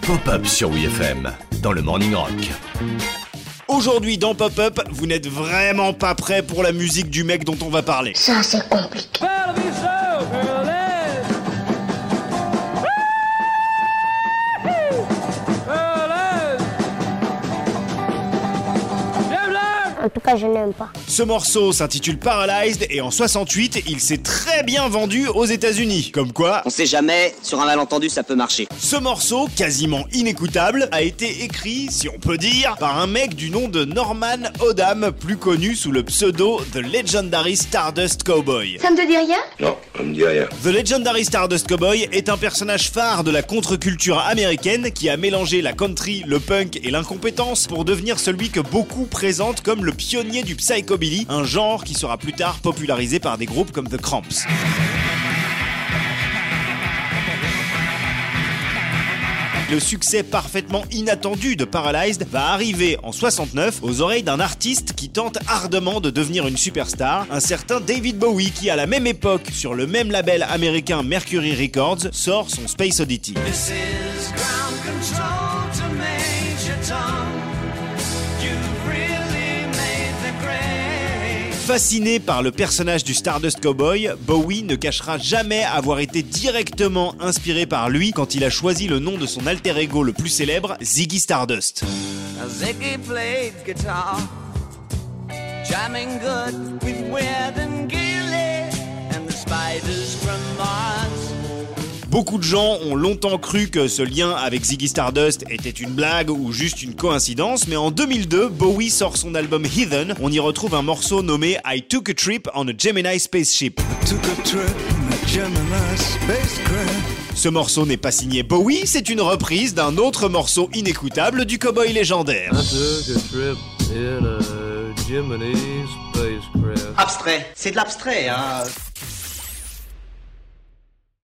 Pop-up sur WFM dans le Morning Rock. Aujourd'hui dans Pop-Up, vous n'êtes vraiment pas prêt pour la musique du mec dont on va parler. Ça, c'est compliqué. En tout cas, je n'aime pas. Ce morceau s'intitule Paralyzed et en 68, il s'est très bien vendu aux États-Unis. Comme quoi, On sait jamais, sur un malentendu ça peut marcher. ce morceau, quasiment inécoutable, a été écrit, si on peut dire, par un mec du nom de Norman Odam, plus connu sous le pseudo The Legendary Stardust Cowboy. Ça ne te dit rien? Non, ça me dit rien. The Legendary Stardust Cowboy est un personnage phare de la contre-culture américaine qui a mélangé la country, le punk et l'incompétence pour devenir celui que beaucoup présentent comme le pionnier du psychobilly, un genre qui sera plus tard popularisé par des groupes comme The Cramps. Le succès parfaitement inattendu de Paralyzed va arriver en 69 aux oreilles d'un artiste qui tente ardemment de devenir une superstar, un certain David Bowie qui à la même époque, sur le même label américain Mercury Records, sort son Space Oddity. Fasciné par le personnage du Stardust Cowboy, Bowie ne cachera jamais avoir été directement inspiré par lui quand il a choisi le nom de son alter ego le plus célèbre, Ziggy Stardust. Beaucoup de gens ont longtemps cru que ce lien avec Ziggy Stardust était une blague ou juste une coïncidence, mais en 2002, Bowie sort son album Heathen. On y retrouve un morceau nommé I Took a Trip on a Gemini Spaceship. Took a trip in a Gemini spacecraft. Ce morceau n'est pas signé Bowie, c'est une reprise d'un autre morceau inécoutable du cowboy légendaire. took a trip in a Jiminy spacecraft. Abstrait, c'est de l'abstrait, hein.